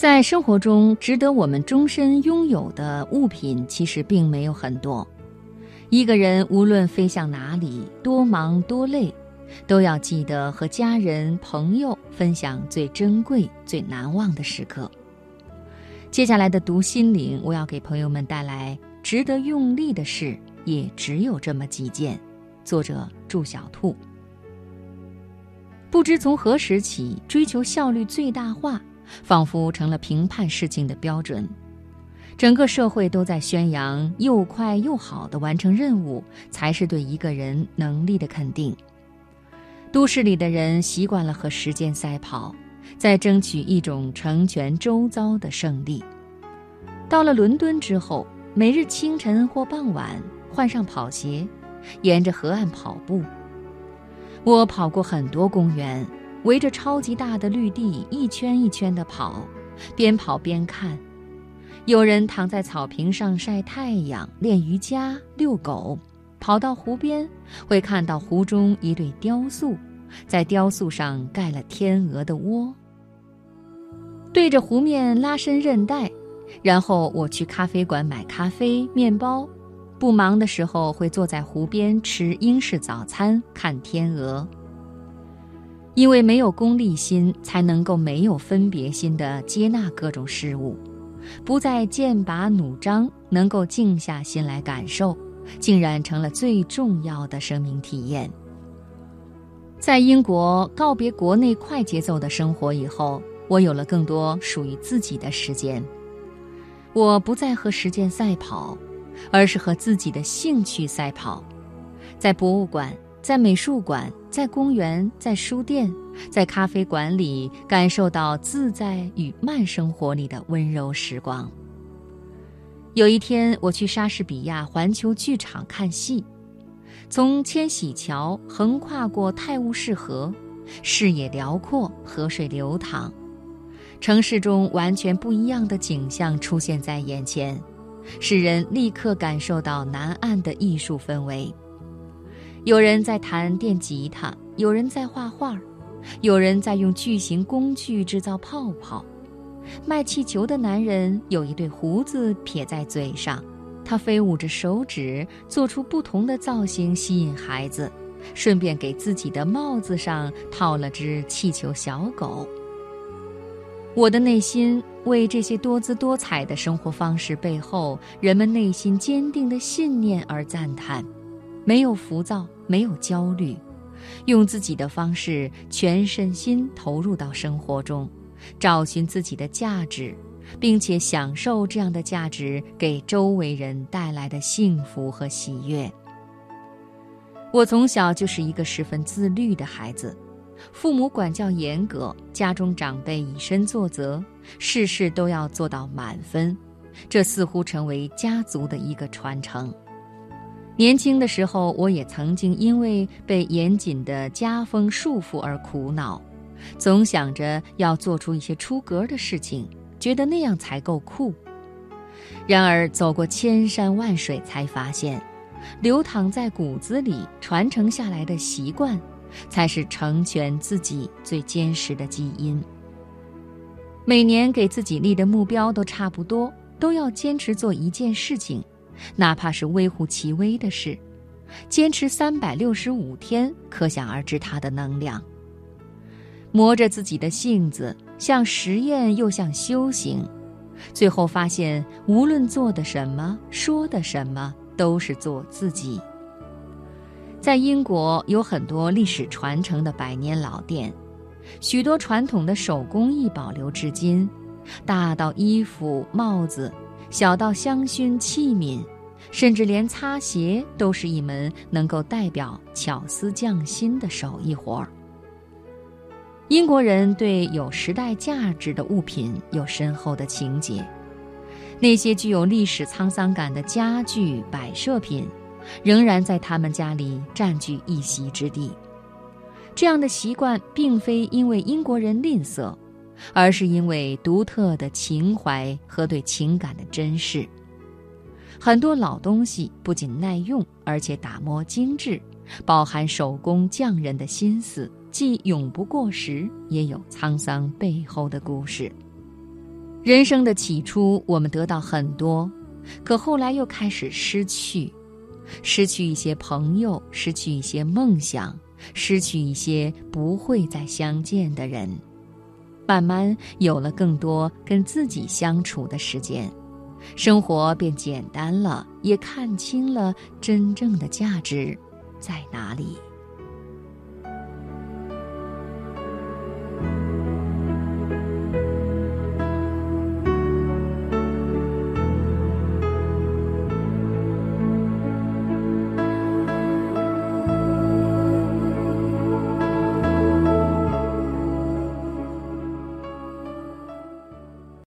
在生活中，值得我们终身拥有的物品其实并没有很多。一个人无论飞向哪里，多忙多累，都要记得和家人朋友分享最珍贵、最难忘的时刻。接下来的读心灵，我要给朋友们带来值得用力的事，也只有这么几件。作者祝小兔。不知从何时起，追求效率最大化。仿佛成了评判事情的标准，整个社会都在宣扬又快又好的完成任务才是对一个人能力的肯定。都市里的人习惯了和时间赛跑，在争取一种成全周遭的胜利。到了伦敦之后，每日清晨或傍晚换上跑鞋，沿着河岸跑步。我跑过很多公园。围着超级大的绿地一圈一圈地跑，边跑边看。有人躺在草坪上晒太阳、练瑜伽、遛狗。跑到湖边，会看到湖中一对雕塑，在雕塑上盖了天鹅的窝。对着湖面拉伸韧带，然后我去咖啡馆买咖啡、面包。不忙的时候，会坐在湖边吃英式早餐，看天鹅。因为没有功利心，才能够没有分别心的接纳各种事物，不再剑拔弩张，能够静下心来感受，竟然成了最重要的生命体验。在英国告别国内快节奏的生活以后，我有了更多属于自己的时间。我不再和时间赛跑，而是和自己的兴趣赛跑，在博物馆。在美术馆，在公园，在书店，在咖啡馆里，感受到自在与慢生活里的温柔时光。有一天，我去莎士比亚环球剧场看戏，从千禧桥横跨过泰晤士河，视野辽阔，河水流淌，城市中完全不一样的景象出现在眼前，使人立刻感受到南岸的艺术氛围。有人在弹电吉他，有人在画画，有人在用巨型工具制造泡泡。卖气球的男人有一对胡子撇在嘴上，他飞舞着手指，做出不同的造型吸引孩子，顺便给自己的帽子上套了只气球小狗。我的内心为这些多姿多彩的生活方式背后人们内心坚定的信念而赞叹。没有浮躁，没有焦虑，用自己的方式全身心投入到生活中，找寻自己的价值，并且享受这样的价值给周围人带来的幸福和喜悦。我从小就是一个十分自律的孩子，父母管教严格，家中长辈以身作则，事事都要做到满分，这似乎成为家族的一个传承。年轻的时候，我也曾经因为被严谨的家风束缚而苦恼，总想着要做出一些出格的事情，觉得那样才够酷。然而走过千山万水，才发现，流淌在骨子里、传承下来的习惯，才是成全自己最坚实的基因。每年给自己立的目标都差不多，都要坚持做一件事情。哪怕是微乎其微的事，坚持三百六十五天，可想而知它的能量。磨着自己的性子，像实验又像修行，最后发现，无论做的什么，说的什么，都是做自己。在英国有很多历史传承的百年老店，许多传统的手工艺保留至今，大到衣服、帽子。小到香薰器皿，甚至连擦鞋都是一门能够代表巧思匠心的手艺活儿。英国人对有时代价值的物品有深厚的情结，那些具有历史沧桑感的家具摆设品，仍然在他们家里占据一席之地。这样的习惯并非因为英国人吝啬。而是因为独特的情怀和对情感的珍视。很多老东西不仅耐用，而且打磨精致，饱含手工匠人的心思，既永不过时，也有沧桑背后的故事。人生的起初，我们得到很多，可后来又开始失去，失去一些朋友，失去一些梦想，失去一些不会再相见的人，慢慢有了更多跟自己相处的时间，生活变简单了，也看清了真正的价值在哪里。